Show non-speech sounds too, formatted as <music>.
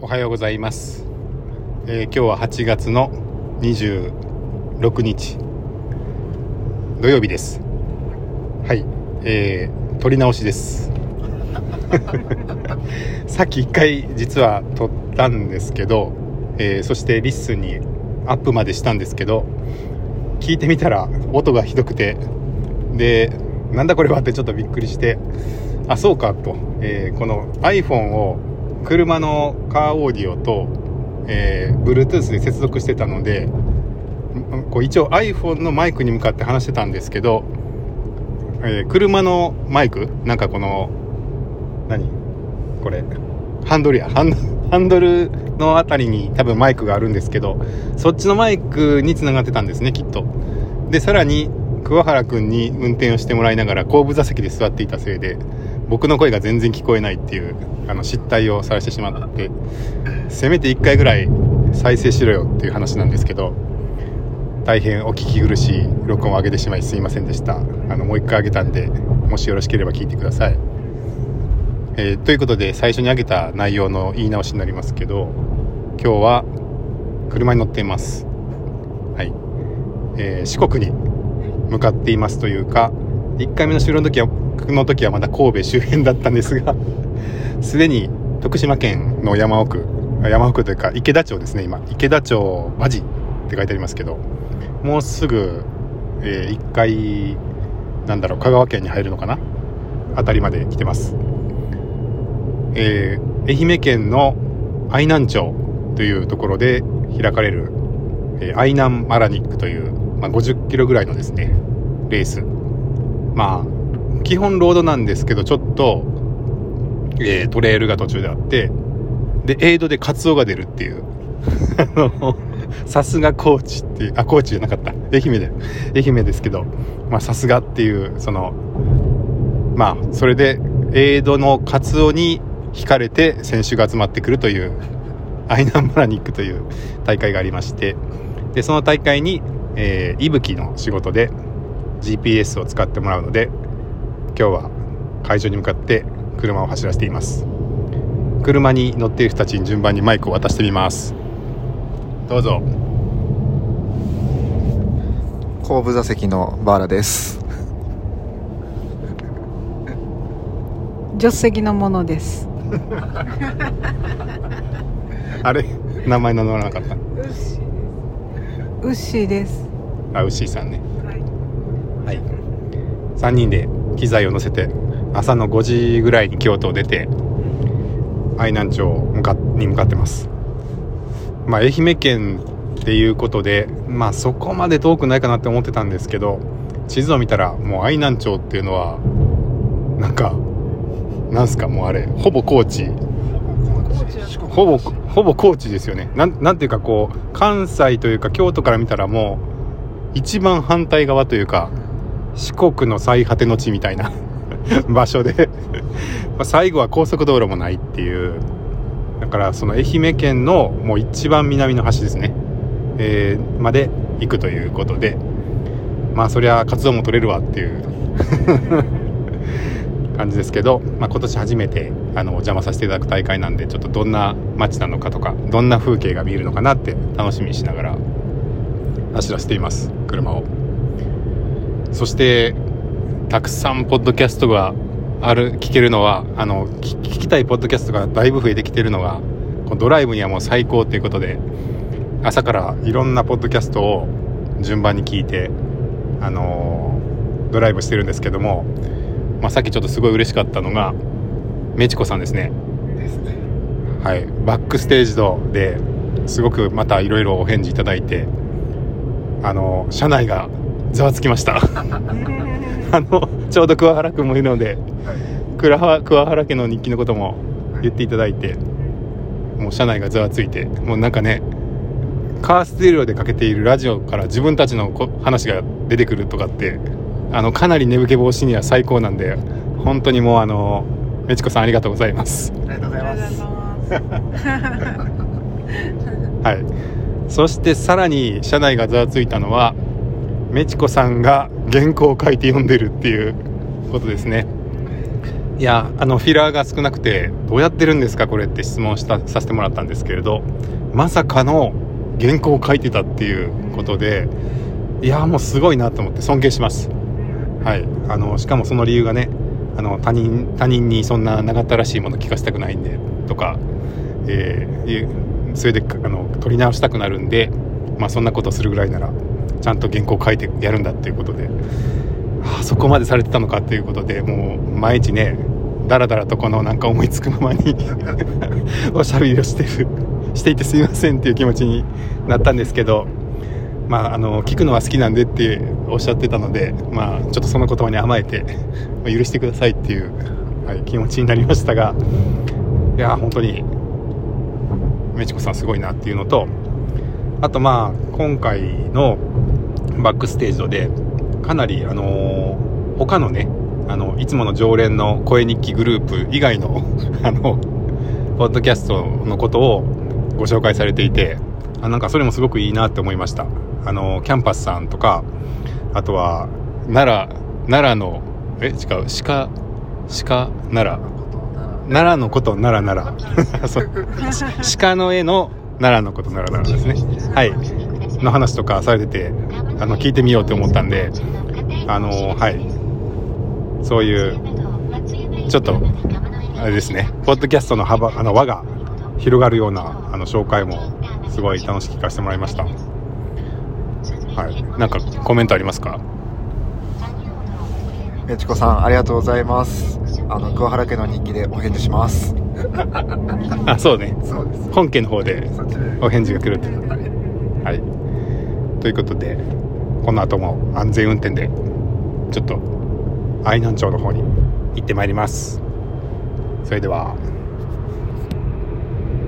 おはようございます、えー今日は8月の26日土曜日です。はいえー、撮り直しです。<laughs> さっき一回実は撮ったんですけど、えーそして LISTEN にアップまでしたんですけど聞いてみたら音がひどくてでなんだこれはってちょっとびっくりしてあそうかと、えーこの iPhone を車のカーオーディオと、えー Bluetooth で接続してたのでこう一応 iPhone のマイクに向かって話してたんですけど、えー車のマイクなんかこの何？これハンドルやハンドルのあたりに多分マイクがあるんですけどそっちのマイクにつながってたんですねきっと。でさらに桑原君に運転をしてもらいながら後部座席で座っていたせいで僕の声が全然聞こえないっていうあの失態をさらしてしまってせめて1回ぐらい再生しろよっていう話なんですけど大変お聞き苦しい録音を上げてしまいすいませんでした。あのもう1回上げたんでもしよろしければ聞いてください。えーということで最初に挙げた内容の言い直しになりますけど今日は車に乗っています。はい、えー四国に向かっていますというか1回目の収録の時はの時はまだ神戸周辺だったんですが <laughs> すでに徳島県の山奥山奥というか池田町ですね今。池田町馬路って書いてありますけどもうすぐ、え1回なんだろう香川県に入るのかな？あたりまで来てます。えー愛媛県の愛南町というところで開かれる、えー愛南マラニックという、まあ、50キロぐらいのですねレース。まあ基本ロードなんですけどちょっと、えートレイルが途中であってでエイドでカツオが出るっていう。<laughs> あのさすが高知っていうあ高知じゃなかった。愛媛で愛媛ですけどまあさすがっていうそのまあそれでエイドのカツオに惹かれて選手が集まってくるというアイナンマラニックという大会がありまして。でその大会に、えー、息吹の仕事で GPS を使ってもらうので今日は会場に向かって車を走らせています。車に乗っている人たちに順番にマイクを渡してみます。どうぞ。後部座席のバーラです。助手席のものです。<laughs> あれ名前名乗らなかった？ウッシーです。あウッシーさんね。はい。3人で機材を乗せて朝の5時ぐらいに京都を出て愛南町向かに向かってます。まあ愛媛県っていうことでまあそこまで遠くないかなって思ってたんですけど地図を見たらもう愛南町っていうのはなんかなんすかもうあれ。ほぼ高知。ほぼほぼ高知ですよね。なんなんていうかこう関西というか京都から見たらもう一番反対側というか四国の最果ての地みたいな <laughs> 場所で。<laughs> ま最後は高速道路もないっていう。だからその愛媛県のもう一番南の端ですね、えーまで行くということで。まあそりゃ活動も取れるわっていう <laughs> 感じですけど、まあ、今年初めてあのお邪魔させていただく大会なんでちょっとどんな街なのかとかどんな風景が見えるのかなって楽しみにしながら走らせています。車を。そしてたくさんポッドキャストがある聞けるのはあの聞聞きたいポッドキャストがだいぶ増えてきてるのがこのドライブにはもう最高ということで朝からいろんなポッドキャストを順番に聞いてあのドライブしてるんですけどもまあ、さっきちょっとすごい嬉しかったのがメチコさんですね。はい。バックステージドですごくまたいろいろお返事いただいてあの車内がざわつきました。あのちょうど桑原君もいるので桑原桑原家の日記のことも言っていただいてもう車内がざわついてもうなんかねカーステレオでかけているラジオから自分たちのこ話が出てくるとかってあのかなり眠気防止には最高なんで本当にもうあのメチコさんありがとうございます。ありがとうございます。<laughs> はい。そしてさらに車内がざわついたのはメチコさんが原稿を書いて読んでるっていうことですね。いやあのフィラーが少なくてどうやってるんですかこれって質問したさせてもらったんですけれどまさかの原稿を書いてたっていうことでいやもうすごいなと思って尊敬します。はい。あのしかもその理由がねあの他人他人にそんな長ったらしいもの聞かせたくないんでとか、えー、それであの取り直したくなるんで、まあ、そんなことするぐらいならちゃんと原稿書いてやるんだっていうことであそこまでされてたのかっていうことでもう毎日ねだらだらとこのなんか思いつくままに <laughs> おしゃべりをしてるしていてすいませんっていう気持ちになったんですけどまあ、あの聞くのは好きなんでっておっしゃってたので、まあ、ちょっとその言葉に甘えて、許してくださいっていう、はい、気持ちになりましたがいや本当にメチコさんすごいなっていうのとあとまあ今回のバックステージでかなりあの他のねあのいつもの常連の声日記グループ以外の <laughs> あのポッドキャストのことをご紹介されていてあなんかそれもすごくいいなって思いました。あのキャンパスさんとかあとは奈良奈良のえ違う鹿鹿奈良。奈良のこと奈良。奈良。<laughs> そう。鹿の絵の奈良のこと奈良奈良ですね。はいの話とかされててあの聞いてみようって思ったんであのはい。そういうちょっとあれですねポッドキャストの幅あの輪が広がるようなあの紹介もすごい楽しく聞かせてもらいました。はい。なんかコメントありますか？めちこさんありがとうございます。あの桑原家の日記でお返事します。あそうね。そうです。本家の方でお返事が来るってはいということでこの後も安全運転でちょっと愛南町の方に行ってまいります。それでは。